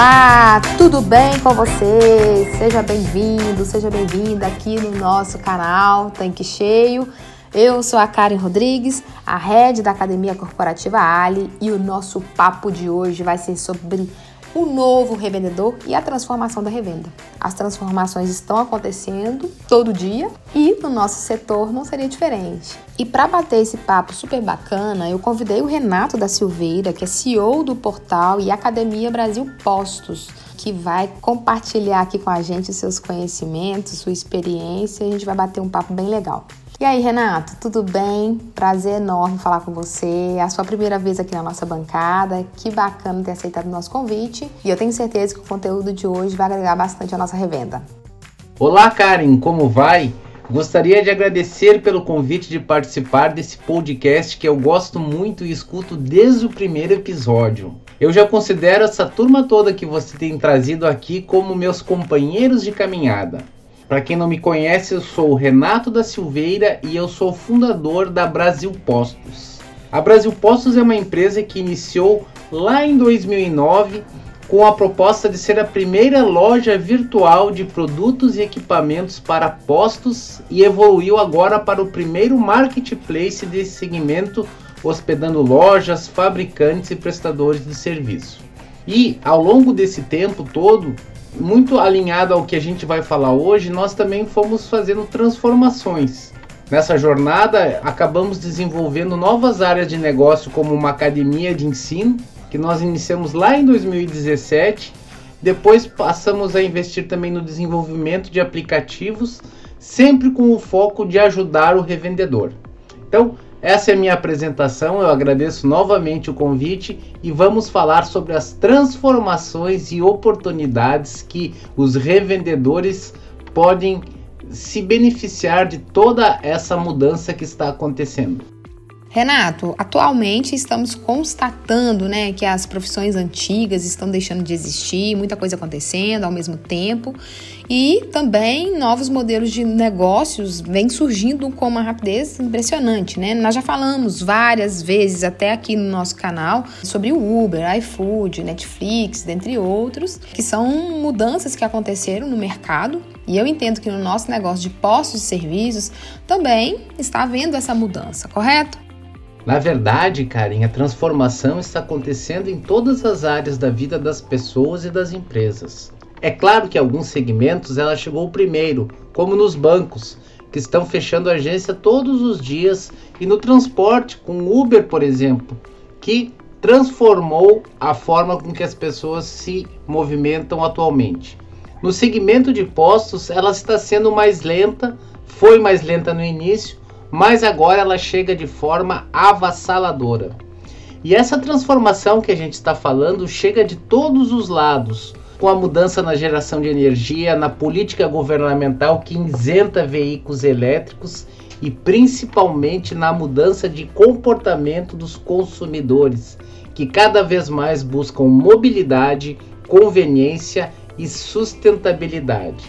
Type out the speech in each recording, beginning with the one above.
Olá, tudo bem com você? Seja bem-vindo, seja bem-vinda aqui no nosso canal Tanque Cheio. Eu sou a Karen Rodrigues, a head da Academia Corporativa Ali, e o nosso papo de hoje vai ser sobre o novo revendedor e a transformação da revenda. As transformações estão acontecendo todo dia e no nosso setor não seria diferente. E para bater esse papo super bacana, eu convidei o Renato da Silveira, que é CEO do portal e Academia Brasil Postos, que vai compartilhar aqui com a gente seus conhecimentos, sua experiência, e a gente vai bater um papo bem legal. E aí, Renato, tudo bem? Prazer enorme falar com você. É a sua primeira vez aqui na nossa bancada. Que bacana ter aceitado o nosso convite. E eu tenho certeza que o conteúdo de hoje vai agregar bastante à nossa revenda. Olá, Karen, como vai? Gostaria de agradecer pelo convite de participar desse podcast que eu gosto muito e escuto desde o primeiro episódio. Eu já considero essa turma toda que você tem trazido aqui como meus companheiros de caminhada. Para quem não me conhece, eu sou o Renato da Silveira e eu sou fundador da Brasil Postos. A Brasil Postos é uma empresa que iniciou lá em 2009 com a proposta de ser a primeira loja virtual de produtos e equipamentos para postos e evoluiu agora para o primeiro marketplace desse segmento, hospedando lojas, fabricantes e prestadores de serviço. E ao longo desse tempo todo, muito alinhado ao que a gente vai falar hoje, nós também fomos fazendo transformações. Nessa jornada, acabamos desenvolvendo novas áreas de negócio, como uma academia de ensino, que nós iniciamos lá em 2017. Depois passamos a investir também no desenvolvimento de aplicativos, sempre com o foco de ajudar o revendedor. Então, essa é a minha apresentação, eu agradeço novamente o convite e vamos falar sobre as transformações e oportunidades que os revendedores podem se beneficiar de toda essa mudança que está acontecendo. Renato, atualmente estamos constatando né, que as profissões antigas estão deixando de existir, muita coisa acontecendo ao mesmo tempo, e também novos modelos de negócios vêm surgindo com uma rapidez impressionante. Né? Nós já falamos várias vezes, até aqui no nosso canal, sobre o Uber, iFood, Netflix, dentre outros, que são mudanças que aconteceram no mercado. E eu entendo que no nosso negócio de postos de serviços também está havendo essa mudança, correto? Na verdade, Karen, a transformação está acontecendo em todas as áreas da vida das pessoas e das empresas. É claro que em alguns segmentos ela chegou primeiro, como nos bancos, que estão fechando agência todos os dias, e no transporte, com Uber, por exemplo, que transformou a forma com que as pessoas se movimentam atualmente. No segmento de postos, ela está sendo mais lenta, foi mais lenta no início, mas agora ela chega de forma avassaladora. E essa transformação que a gente está falando chega de todos os lados, com a mudança na geração de energia, na política governamental que isenta veículos elétricos e principalmente na mudança de comportamento dos consumidores, que cada vez mais buscam mobilidade, conveniência e sustentabilidade.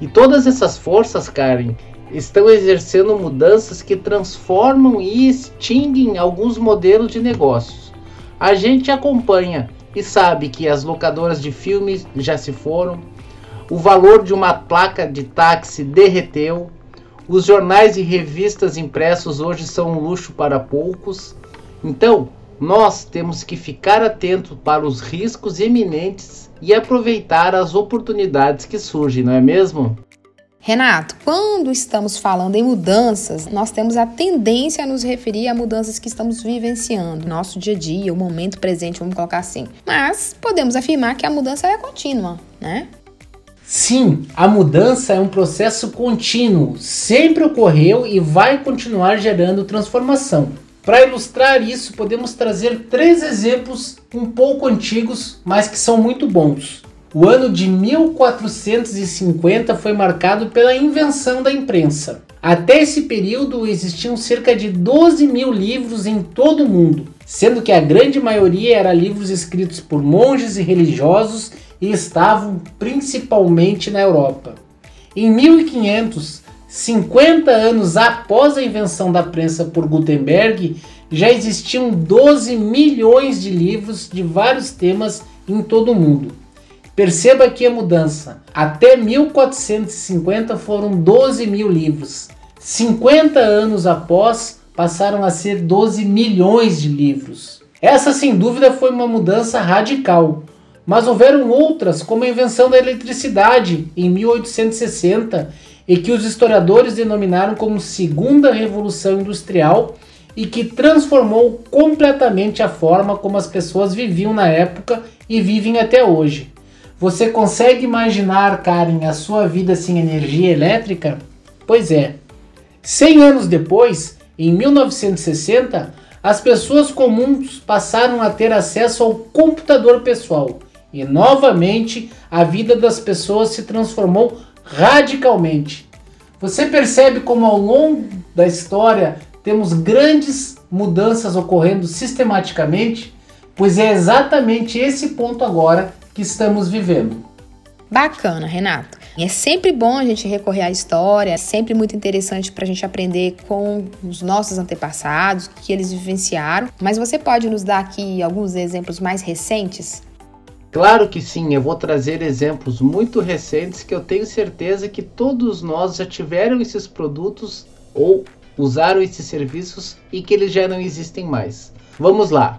E todas essas forças, Karen, estão exercendo mudanças que transformam e extinguem alguns modelos de negócios. A gente acompanha e sabe que as locadoras de filmes já se foram, o valor de uma placa de táxi derreteu, os jornais e revistas impressos hoje são um luxo para poucos. Então, nós temos que ficar atentos para os riscos iminentes e aproveitar as oportunidades que surgem, não é mesmo? Renato, quando estamos falando em mudanças, nós temos a tendência a nos referir a mudanças que estamos vivenciando, nosso dia a dia, o momento presente, vamos colocar assim. Mas podemos afirmar que a mudança é contínua, né? Sim, a mudança é um processo contínuo, sempre ocorreu e vai continuar gerando transformação. Para ilustrar isso, podemos trazer três exemplos um pouco antigos, mas que são muito bons. O ano de 1450 foi marcado pela invenção da imprensa. Até esse período existiam cerca de 12 mil livros em todo o mundo, sendo que a grande maioria era livros escritos por monges e religiosos e estavam principalmente na Europa. Em 1500, 50 anos após a invenção da prensa por Gutenberg, já existiam 12 milhões de livros de vários temas em todo o mundo. Perceba aqui a mudança. Até 1450 foram 12 mil livros. 50 anos após, passaram a ser 12 milhões de livros. Essa, sem dúvida, foi uma mudança radical. Mas houveram outras, como a invenção da eletricidade em 1860, e que os historiadores denominaram como Segunda Revolução Industrial e que transformou completamente a forma como as pessoas viviam na época e vivem até hoje. Você consegue imaginar, Karen, a sua vida sem energia elétrica? Pois é. 100 anos depois, em 1960, as pessoas comuns passaram a ter acesso ao computador pessoal e novamente a vida das pessoas se transformou radicalmente. Você percebe como ao longo da história temos grandes mudanças ocorrendo sistematicamente? Pois é exatamente esse ponto agora que estamos vivendo. Bacana, Renato. É sempre bom a gente recorrer à história, é sempre muito interessante para a gente aprender com os nossos antepassados, o que eles vivenciaram. Mas você pode nos dar aqui alguns exemplos mais recentes? Claro que sim, eu vou trazer exemplos muito recentes que eu tenho certeza que todos nós já tiveram esses produtos ou usaram esses serviços e que eles já não existem mais. Vamos lá.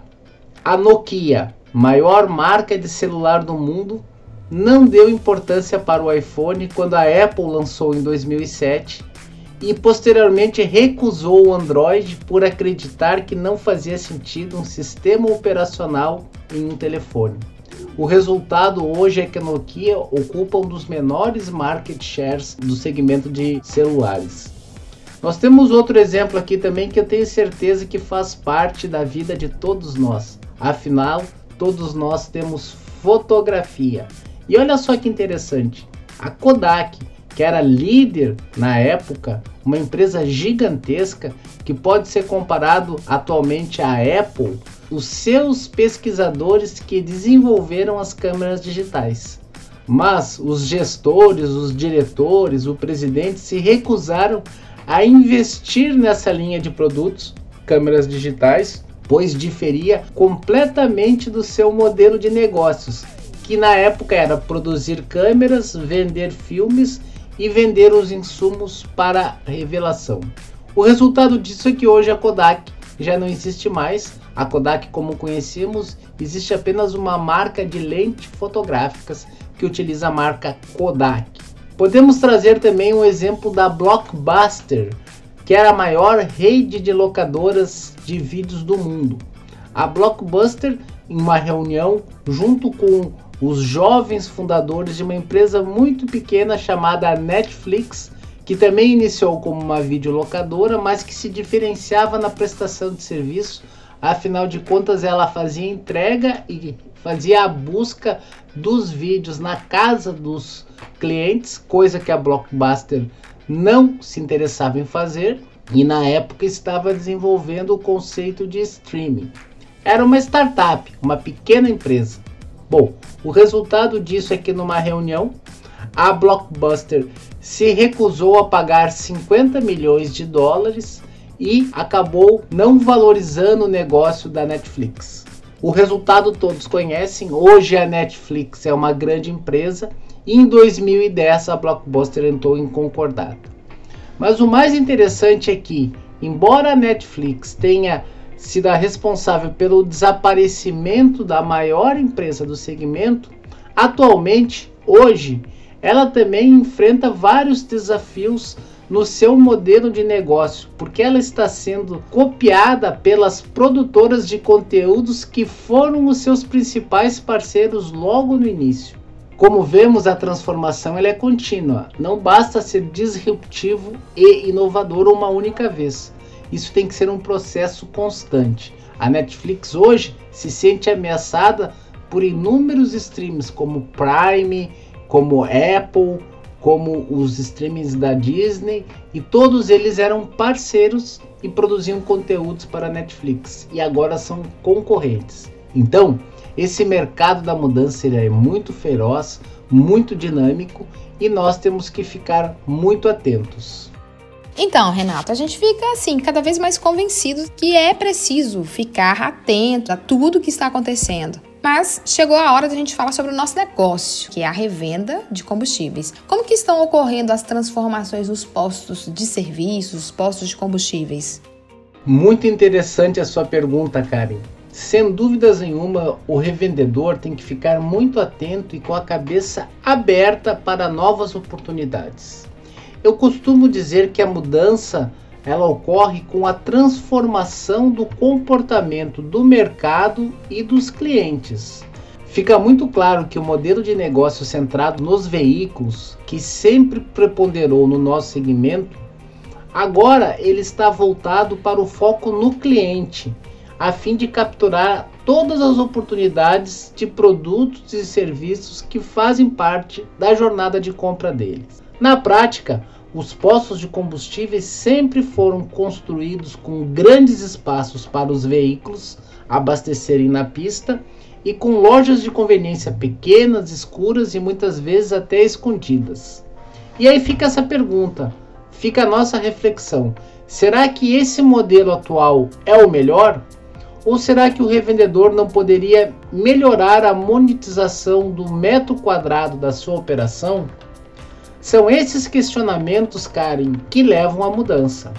A Nokia, maior marca de celular do mundo, não deu importância para o iPhone quando a Apple lançou em 2007 e posteriormente recusou o Android por acreditar que não fazia sentido um sistema operacional em um telefone. O resultado hoje é que a Nokia ocupa um dos menores market shares do segmento de celulares. Nós temos outro exemplo aqui também que eu tenho certeza que faz parte da vida de todos nós. Afinal, todos nós temos fotografia. E olha só que interessante, a Kodak, que era líder na época, uma empresa gigantesca que pode ser comparado atualmente à Apple, os seus pesquisadores que desenvolveram as câmeras digitais. Mas os gestores, os diretores, o presidente se recusaram a investir nessa linha de produtos, câmeras digitais, pois diferia completamente do seu modelo de negócios, que na época era produzir câmeras, vender filmes e vender os insumos para revelação. O resultado disso é que hoje a Kodak já não existe mais. A Kodak, como conhecemos, existe apenas uma marca de lentes fotográficas que utiliza a marca Kodak. Podemos trazer também um exemplo da Blockbuster, que era a maior rede de locadoras de vídeos do mundo. A Blockbuster, em uma reunião junto com os jovens fundadores de uma empresa muito pequena chamada Netflix, que também iniciou como uma videolocadora, mas que se diferenciava na prestação de serviço. Afinal de contas, ela fazia entrega e fazia a busca dos vídeos na casa dos clientes, coisa que a Blockbuster não se interessava em fazer e na época estava desenvolvendo o conceito de streaming. Era uma startup, uma pequena empresa. Bom, o resultado disso é que numa reunião a Blockbuster se recusou a pagar 50 milhões de dólares e acabou não valorizando o negócio da Netflix. O resultado todos conhecem. Hoje a Netflix é uma grande empresa em 2010 a Blockbuster entrou em concordata. Mas o mais interessante é que, embora a Netflix tenha sido a responsável pelo desaparecimento da maior empresa do segmento, atualmente, hoje, ela também enfrenta vários desafios no seu modelo de negócio, porque ela está sendo copiada pelas produtoras de conteúdos que foram os seus principais parceiros logo no início. Como vemos, a transformação ela é contínua. Não basta ser disruptivo e inovador uma única vez. Isso tem que ser um processo constante. A Netflix hoje se sente ameaçada por inúmeros streams como Prime, como Apple, como os streamings da Disney, e todos eles eram parceiros e produziam conteúdos para a Netflix e agora são concorrentes. Então, esse mercado da mudança é muito feroz, muito dinâmico e nós temos que ficar muito atentos. Então, Renato, a gente fica assim, cada vez mais convencido que é preciso ficar atento a tudo que está acontecendo. Mas chegou a hora de a gente falar sobre o nosso negócio, que é a revenda de combustíveis. Como que estão ocorrendo as transformações nos postos de serviços, postos de combustíveis? Muito interessante a sua pergunta, Karen. Sem dúvidas nenhuma, o revendedor tem que ficar muito atento e com a cabeça aberta para novas oportunidades. Eu costumo dizer que a mudança ela ocorre com a transformação do comportamento do mercado e dos clientes. Fica muito claro que o modelo de negócio centrado nos veículos, que sempre preponderou no nosso segmento, agora ele está voltado para o foco no cliente, a fim de capturar todas as oportunidades de produtos e serviços que fazem parte da jornada de compra deles. Na prática, os postos de combustíveis sempre foram construídos com grandes espaços para os veículos abastecerem na pista e com lojas de conveniência pequenas, escuras e muitas vezes até escondidas. E aí fica essa pergunta, fica a nossa reflexão: será que esse modelo atual é o melhor? Ou será que o revendedor não poderia melhorar a monetização do metro quadrado da sua operação? São esses questionamentos, Karen, que levam à mudança.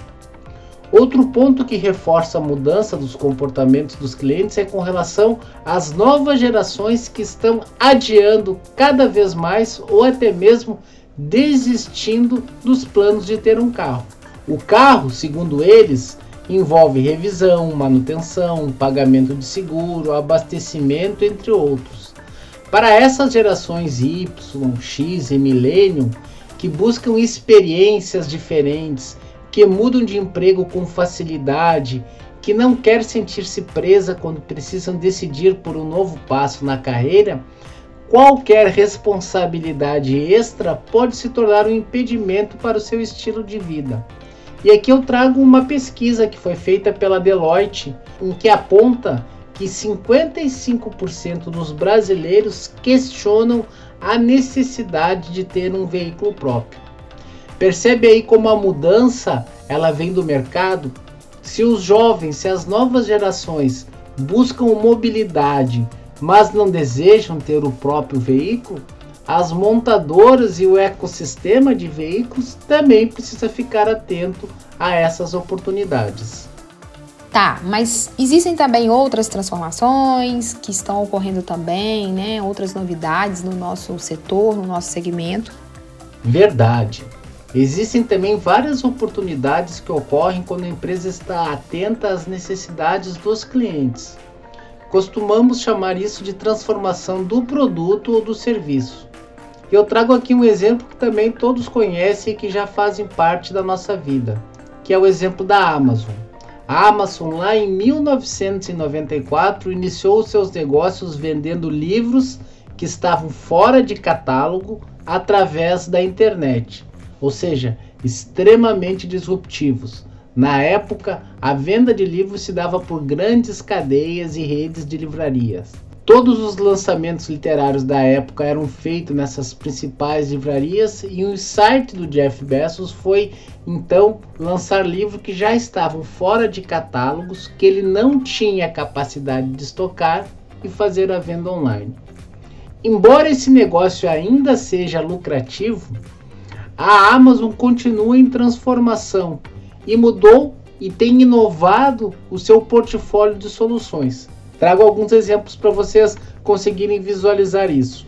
Outro ponto que reforça a mudança dos comportamentos dos clientes é com relação às novas gerações que estão adiando cada vez mais ou até mesmo desistindo dos planos de ter um carro. O carro, segundo eles, envolve revisão, manutenção, pagamento de seguro, abastecimento, entre outros. Para essas gerações Y, X e Millennium, que buscam experiências diferentes, que mudam de emprego com facilidade, que não quer sentir-se presa quando precisam decidir por um novo passo na carreira, qualquer responsabilidade extra pode se tornar um impedimento para o seu estilo de vida. E aqui eu trago uma pesquisa que foi feita pela Deloitte, em que aponta que 55% dos brasileiros questionam a necessidade de ter um veículo próprio. Percebe aí como a mudança ela vem do mercado? Se os jovens, se as novas gerações buscam mobilidade, mas não desejam ter o próprio veículo, as montadoras e o ecossistema de veículos também precisa ficar atento a essas oportunidades. Tá, mas existem também outras transformações que estão ocorrendo também, né? Outras novidades no nosso setor, no nosso segmento. Verdade. Existem também várias oportunidades que ocorrem quando a empresa está atenta às necessidades dos clientes. Costumamos chamar isso de transformação do produto ou do serviço. Eu trago aqui um exemplo que também todos conhecem e que já fazem parte da nossa vida, que é o exemplo da Amazon. A Amazon, lá em 1994, iniciou seus negócios vendendo livros que estavam fora de catálogo através da internet, ou seja, extremamente disruptivos. Na época, a venda de livros se dava por grandes cadeias e redes de livrarias. Todos os lançamentos literários da época eram feitos nessas principais livrarias e o site do Jeff Bezos foi então lançar livros que já estavam fora de catálogos, que ele não tinha capacidade de estocar e fazer a venda online. Embora esse negócio ainda seja lucrativo, a Amazon continua em transformação e mudou e tem inovado o seu portfólio de soluções. Trago alguns exemplos para vocês conseguirem visualizar isso.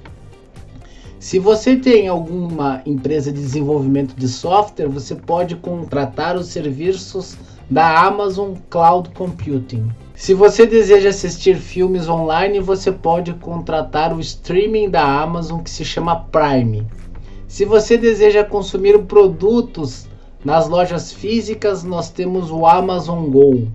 Se você tem alguma empresa de desenvolvimento de software, você pode contratar os serviços da Amazon Cloud Computing. Se você deseja assistir filmes online, você pode contratar o streaming da Amazon que se chama Prime. Se você deseja consumir produtos nas lojas físicas, nós temos o Amazon Go.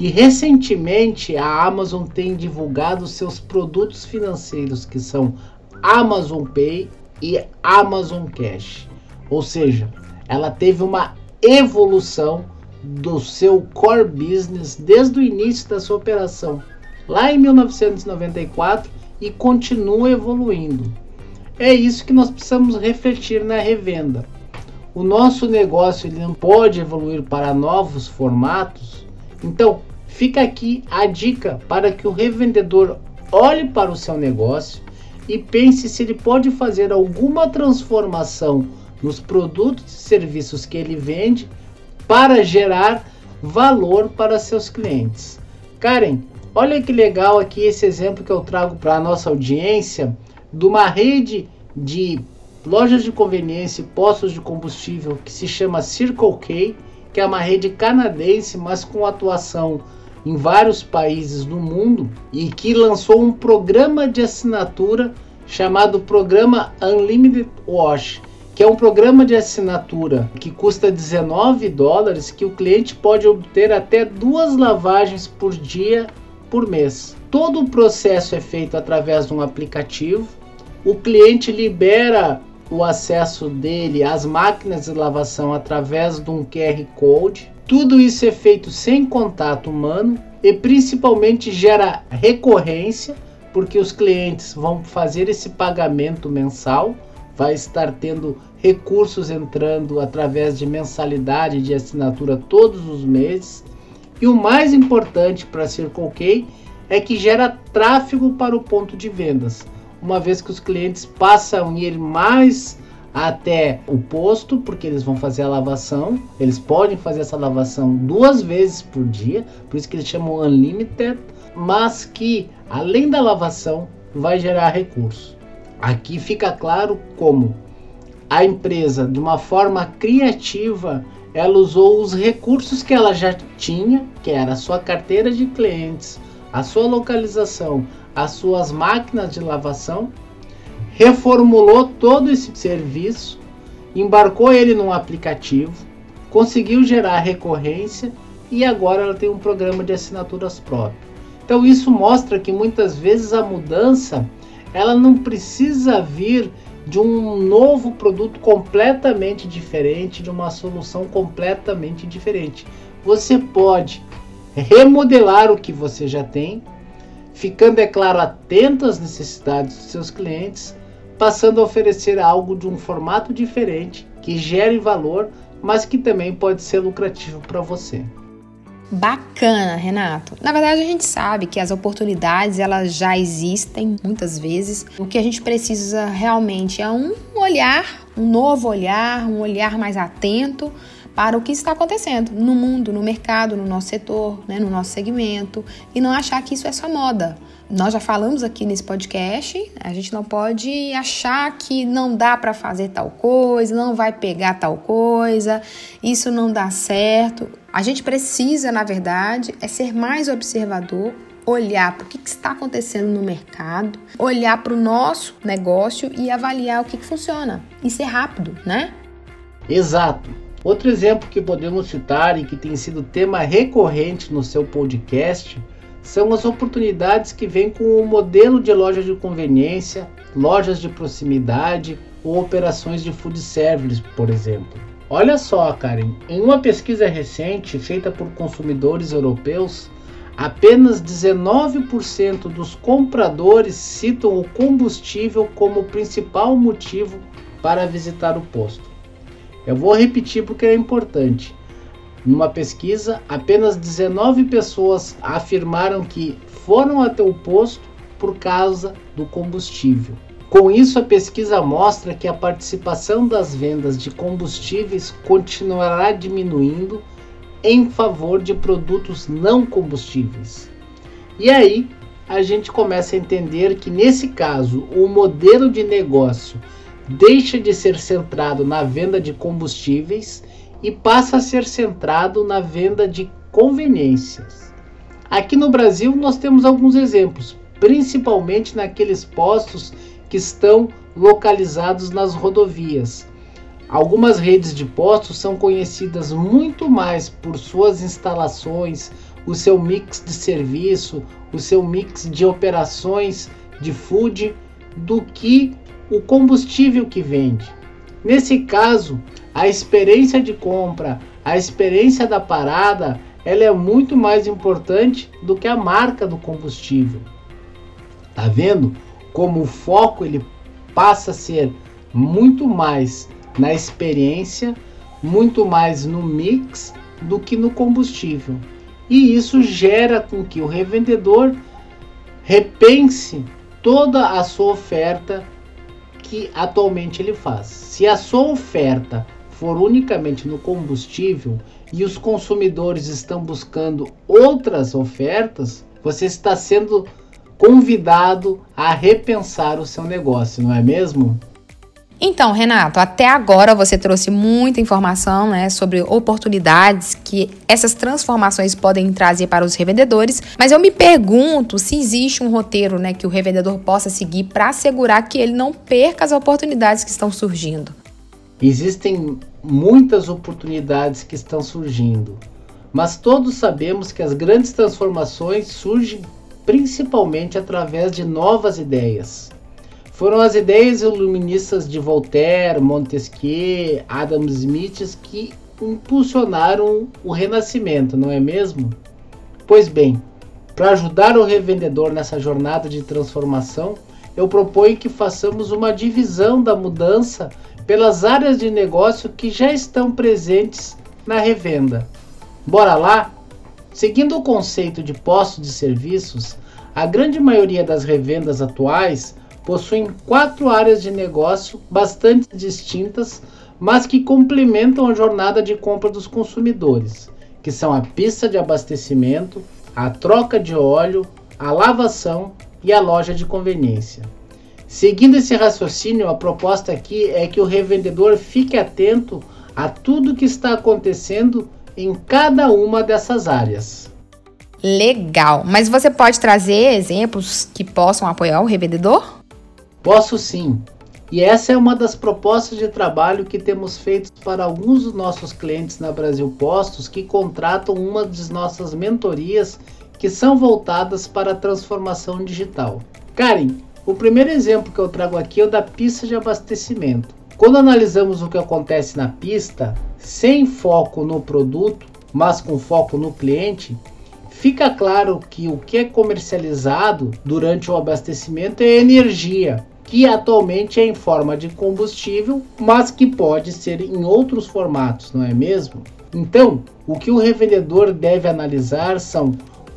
E recentemente a Amazon tem divulgado seus produtos financeiros que são Amazon Pay e Amazon Cash. Ou seja, ela teve uma evolução do seu core business desde o início da sua operação, lá em 1994, e continua evoluindo. É isso que nós precisamos refletir na revenda. O nosso negócio ele não pode evoluir para novos formatos, então fica aqui a dica para que o revendedor olhe para o seu negócio e pense se ele pode fazer alguma transformação nos produtos e serviços que ele vende para gerar valor para seus clientes. Karen, olha que legal aqui esse exemplo que eu trago para a nossa audiência de uma rede de lojas de conveniência e postos de combustível que se chama Circle K, que é uma rede canadense, mas com atuação em vários países do mundo e que lançou um programa de assinatura chamado Programa Unlimited Wash, que é um programa de assinatura que custa 19 dólares, que o cliente pode obter até duas lavagens por dia por mês. Todo o processo é feito através de um aplicativo. O cliente libera o acesso dele às máquinas de lavação através de um QR Code. Tudo isso é feito sem contato humano e principalmente gera recorrência, porque os clientes vão fazer esse pagamento mensal, vai estar tendo recursos entrando através de mensalidade de assinatura todos os meses. E o mais importante para Circle K é que gera tráfego para o ponto de vendas, uma vez que os clientes passam a ir mais até o posto, porque eles vão fazer a lavação. Eles podem fazer essa lavação duas vezes por dia, por isso que eles chamam unlimited, mas que além da lavação vai gerar recurso. Aqui fica claro como a empresa, de uma forma criativa, ela usou os recursos que ela já tinha, que era a sua carteira de clientes, a sua localização, as suas máquinas de lavação, reformulou todo esse serviço, embarcou ele num aplicativo, conseguiu gerar recorrência e agora ela tem um programa de assinaturas próprio. Então isso mostra que muitas vezes a mudança ela não precisa vir de um novo produto completamente diferente, de uma solução completamente diferente. Você pode remodelar o que você já tem, ficando, é claro, atento às necessidades dos seus clientes, passando a oferecer algo de um formato diferente, que gere valor, mas que também pode ser lucrativo para você. Bacana, Renato. Na verdade, a gente sabe que as oportunidades elas já existem muitas vezes. O que a gente precisa realmente é um olhar, um novo olhar, um olhar mais atento para o que está acontecendo no mundo, no mercado, no nosso setor, né, no nosso segmento e não achar que isso é só moda nós já falamos aqui nesse podcast, a gente não pode achar que não dá para fazer tal coisa, não vai pegar tal coisa, isso não dá certo. A gente precisa, na verdade, é ser mais observador, olhar para o que, que, está acontecendo no mercado, olhar para o nosso negócio e avaliar o que, que funciona. E ser rápido, né? Exato. Outro exemplo que podemos citar e que tem sido tema recorrente no seu podcast são as oportunidades que vêm com o modelo de loja de conveniência, lojas de proximidade ou operações de food service, por exemplo. Olha só, Karen, em uma pesquisa recente feita por consumidores europeus, apenas 19% dos compradores citam o combustível como principal motivo para visitar o posto. Eu vou repetir porque é importante. Numa pesquisa, apenas 19 pessoas afirmaram que foram até o posto por causa do combustível. Com isso, a pesquisa mostra que a participação das vendas de combustíveis continuará diminuindo em favor de produtos não combustíveis. E aí, a gente começa a entender que nesse caso, o modelo de negócio deixa de ser centrado na venda de combustíveis e passa a ser centrado na venda de conveniências. Aqui no Brasil nós temos alguns exemplos, principalmente naqueles postos que estão localizados nas rodovias. Algumas redes de postos são conhecidas muito mais por suas instalações o seu mix de serviço, o seu mix de operações de food do que o combustível que vende. Nesse caso, a experiência de compra, a experiência da parada, ela é muito mais importante do que a marca do combustível. Tá vendo como o foco ele passa a ser muito mais na experiência, muito mais no mix do que no combustível. E isso gera com que o revendedor repense toda a sua oferta que atualmente ele faz. Se a sua oferta for unicamente no combustível e os consumidores estão buscando outras ofertas, você está sendo convidado a repensar o seu negócio, não é mesmo? Então, Renato, até agora você trouxe muita informação né, sobre oportunidades que essas transformações podem trazer para os revendedores, mas eu me pergunto se existe um roteiro né, que o revendedor possa seguir para assegurar que ele não perca as oportunidades que estão surgindo. Existem muitas oportunidades que estão surgindo, mas todos sabemos que as grandes transformações surgem principalmente através de novas ideias. Foram as ideias iluministas de Voltaire, Montesquieu, Adam Smith que impulsionaram o renascimento, não é mesmo? Pois bem, para ajudar o revendedor nessa jornada de transformação, eu proponho que façamos uma divisão da mudança pelas áreas de negócio que já estão presentes na revenda. Bora lá? Seguindo o conceito de posto de serviços, a grande maioria das revendas atuais possuem quatro áreas de negócio bastante distintas, mas que complementam a jornada de compra dos consumidores, que são a pista de abastecimento, a troca de óleo, a lavação e a loja de conveniência. Seguindo esse raciocínio, a proposta aqui é que o revendedor fique atento a tudo que está acontecendo em cada uma dessas áreas. Legal, mas você pode trazer exemplos que possam apoiar o revendedor? Posso sim. E essa é uma das propostas de trabalho que temos feito para alguns dos nossos clientes na Brasil Postos que contratam uma das nossas mentorias que são voltadas para a transformação digital. Karen, o primeiro exemplo que eu trago aqui é o da pista de abastecimento. Quando analisamos o que acontece na pista, sem foco no produto, mas com foco no cliente, fica claro que o que é comercializado durante o abastecimento é energia, que atualmente é em forma de combustível, mas que pode ser em outros formatos, não é mesmo? Então, o que o revendedor deve analisar são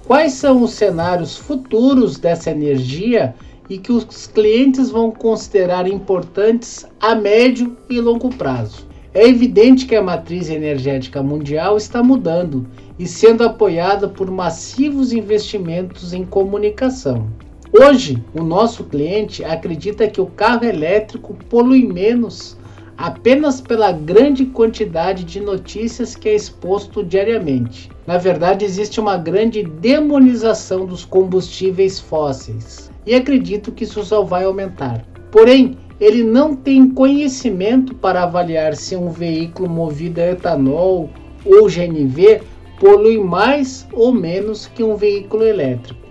quais são os cenários futuros dessa energia e que os clientes vão considerar importantes a médio e longo prazo. É evidente que a matriz energética mundial está mudando e sendo apoiada por massivos investimentos em comunicação. Hoje, o nosso cliente acredita que o carro elétrico polui menos apenas pela grande quantidade de notícias que é exposto diariamente. Na verdade, existe uma grande demonização dos combustíveis fósseis e acredito que isso só vai aumentar. Porém, ele não tem conhecimento para avaliar se um veículo movido a etanol ou GNV polui mais ou menos que um veículo elétrico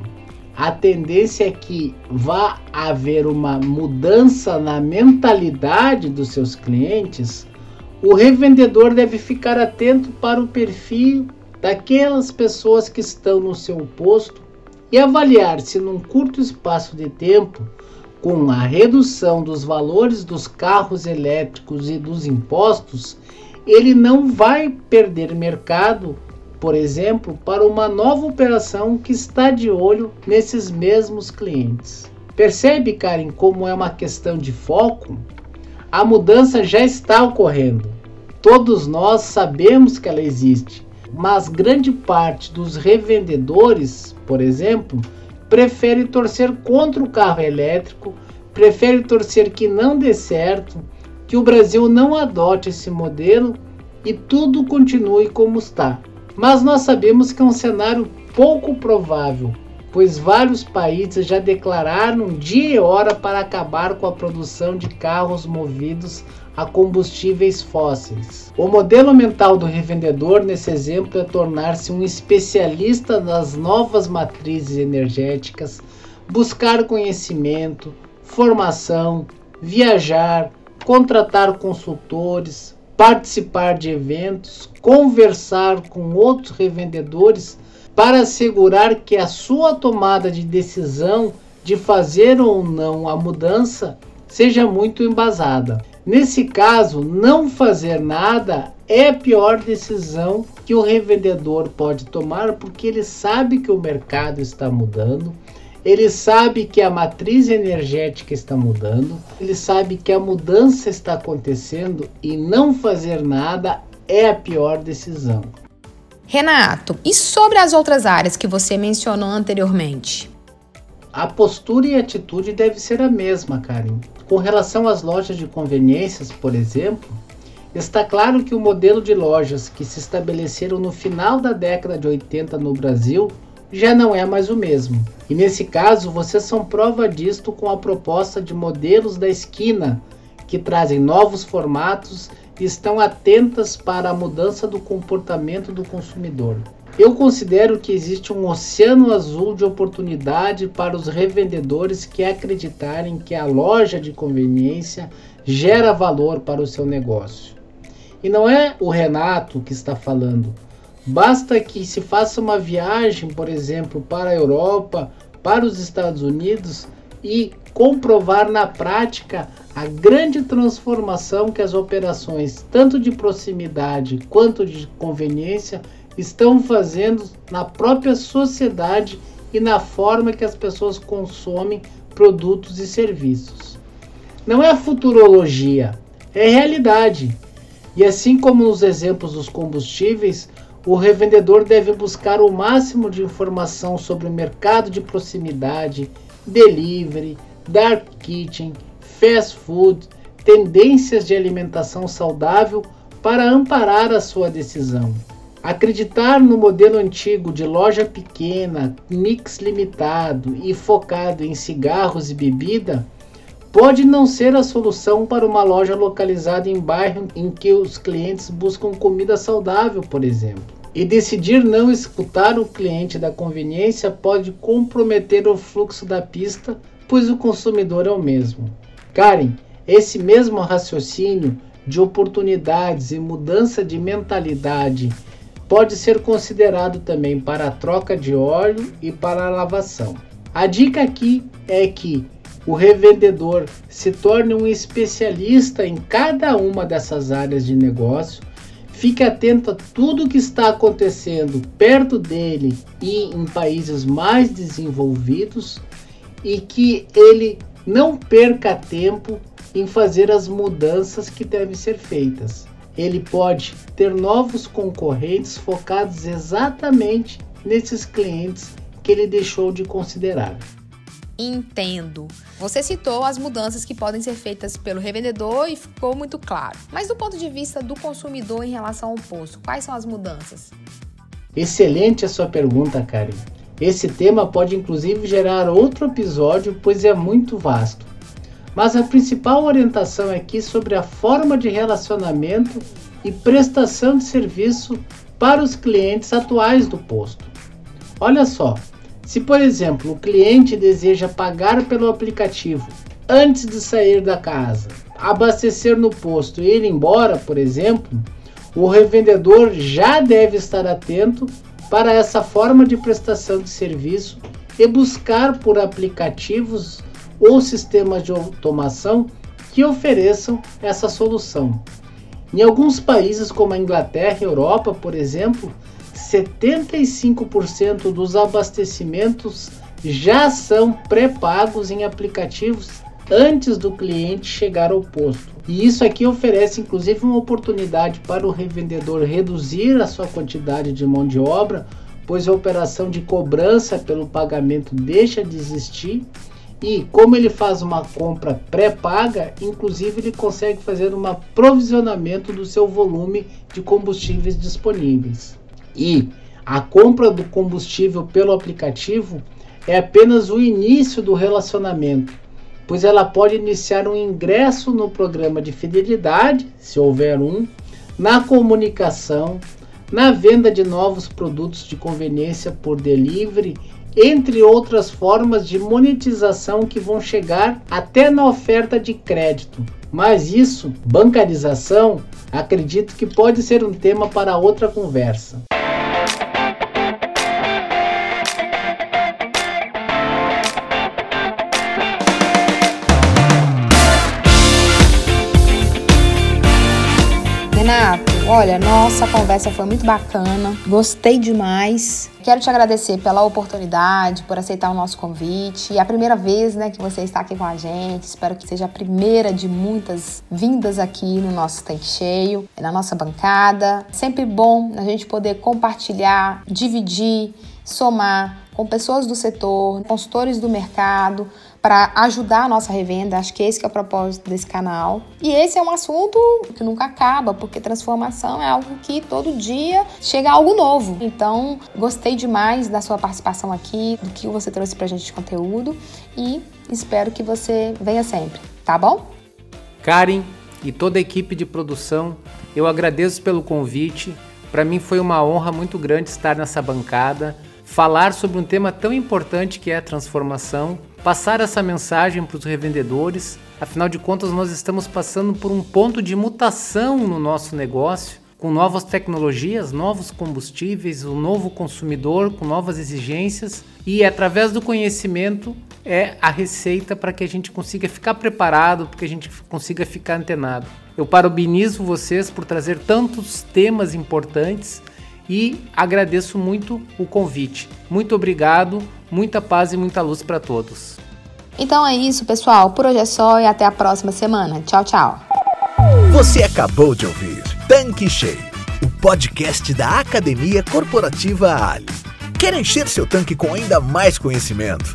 a tendência é que vá haver uma mudança na mentalidade dos seus clientes, o revendedor deve ficar atento para o perfil daquelas pessoas que estão no seu posto e avaliar se num curto espaço de tempo, com a redução dos valores dos carros elétricos e dos impostos, ele não vai perder mercado por exemplo, para uma nova operação que está de olho nesses mesmos clientes. Percebe, Karen, como é uma questão de foco? A mudança já está ocorrendo. Todos nós sabemos que ela existe, mas grande parte dos revendedores, por exemplo, prefere torcer contra o carro elétrico, prefere torcer que não dê certo, que o Brasil não adote esse modelo e tudo continue como está. Mas nós sabemos que é um cenário pouco provável, pois vários países já declararam dia e hora para acabar com a produção de carros movidos a combustíveis fósseis. O modelo mental do revendedor nesse exemplo é tornar-se um especialista nas novas matrizes energéticas, buscar conhecimento, formação, viajar, contratar consultores, participar de eventos, conversar com outros revendedores para assegurar que a sua tomada de decisão de fazer ou não a mudança seja muito embasada. Nesse caso, não fazer nada é a pior decisão que o revendedor pode tomar porque ele sabe que o mercado está mudando, ele sabe que a matriz energética está mudando, ele sabe que a mudança está acontecendo e não fazer nada é a pior decisão. Renato, e sobre as outras áreas que você mencionou anteriormente? A postura e atitude deve ser a mesma, Karen. Com relação às lojas de conveniências, por exemplo, está claro que o modelo de lojas que se estabeleceram no final da década de 80 no Brasil já não é mais o mesmo. E nesse caso, vocês são prova disto com a proposta de modelos da esquina, que trazem novos formatos e estão atentas para a mudança do comportamento do consumidor. Eu considero que existe um oceano azul de oportunidade para os revendedores que acreditarem que a loja de conveniência gera valor para o seu negócio. E não é o Renato que está falando. Basta que se faça uma viagem, por exemplo, para a Europa, para os Estados Unidos e comprovar na prática a grande transformação que as operações, tanto de proximidade quanto de conveniência, estão fazendo na própria sociedade e na forma que as pessoas consomem produtos e serviços. Não é futurologia, é realidade. E assim como nos exemplos dos combustíveis, o revendedor deve buscar o máximo de informação sobre o mercado de proximidade, delivery, dark kitchen, fast food, tendências de alimentação saudável para amparar a sua decisão. Acreditar no modelo antigo de loja pequena, mix limitado e focado em cigarros e bebida pode não ser a solução para uma loja localizada em bairro em que os clientes buscam comida saudável, por exemplo. E decidir não escutar o cliente da conveniência pode comprometer o fluxo da pista, pois o consumidor é o mesmo. Karen, esse mesmo raciocínio de oportunidades e mudança de mentalidade pode ser considerado também para a troca de óleo e para a lavação. A dica aqui é que o revendedor se torne um especialista em cada uma dessas áreas de negócio, fique atento a tudo que está acontecendo perto dele e em países mais desenvolvidos e que ele não perca tempo em fazer as mudanças que devem ser feitas ele pode ter novos concorrentes focados exatamente nesses clientes que ele deixou de considerar. Entendo. Você citou as mudanças que podem ser feitas pelo revendedor e ficou muito claro. Mas do ponto de vista do consumidor em relação ao posto, quais são as mudanças? Excelente a sua pergunta, Karen. Esse tema pode inclusive gerar outro episódio, pois é muito vasto mas a principal orientação aqui sobre a forma de relacionamento e prestação de serviço para os clientes atuais do posto. Olha só, se por exemplo o cliente deseja pagar pelo aplicativo antes de sair da casa, abastecer no posto e ir embora, por exemplo, o revendedor já deve estar atento para essa forma de prestação de serviço e buscar por aplicativos ou sistemas de automação que ofereçam essa solução. Em alguns países, como a Inglaterra e Europa, por exemplo, 75% dos abastecimentos já são pré-pagos em aplicativos antes do cliente chegar ao posto. E isso aqui oferece inclusive uma oportunidade para o revendedor reduzir a sua quantidade de mão de obra, pois a operação de cobrança pelo pagamento deixa de existir e como ele faz uma compra pré-paga, inclusive ele consegue fazer um provisionamento do seu volume de combustíveis disponíveis. E a compra do combustível pelo aplicativo é apenas o início do relacionamento, pois ela pode iniciar um ingresso no programa de fidelidade, se houver um, na comunicação, na venda de novos produtos de conveniência por delivery, entre outras formas de monetização que vão chegar até na oferta de crédito. Mas isso, bancarização, acredito que pode ser um tema para outra conversa. Olha, nossa conversa foi muito bacana, gostei demais. Quero te agradecer pela oportunidade, por aceitar o nosso convite. É a primeira vez né, que você está aqui com a gente. Espero que seja a primeira de muitas vindas aqui no nosso tanque cheio, na nossa bancada. Sempre bom a gente poder compartilhar, dividir, somar com pessoas do setor, consultores do mercado, para ajudar a nossa revenda. Acho que esse é o propósito desse canal. E esse é um assunto que nunca acaba, porque transformação é algo que todo dia chega algo novo. Então, gostei demais da sua participação aqui, do que você trouxe pra gente de conteúdo e espero que você venha sempre, tá bom? Karen e toda a equipe de produção, eu agradeço pelo convite. Para mim foi uma honra muito grande estar nessa bancada, falar sobre um tema tão importante que é a transformação passar essa mensagem para os revendedores. Afinal de contas, nós estamos passando por um ponto de mutação no nosso negócio, com novas tecnologias, novos combustíveis, um novo consumidor com novas exigências e através do conhecimento é a receita para que a gente consiga ficar preparado, para que a gente consiga ficar antenado. Eu parabenizo vocês por trazer tantos temas importantes e agradeço muito o convite. Muito obrigado, muita paz e muita luz para todos. Então é isso, pessoal. Por hoje é só e até a próxima semana. Tchau, tchau. Você acabou de ouvir Tanque Cheio, o podcast da Academia Corporativa Ali. Quer encher seu tanque com ainda mais conhecimento?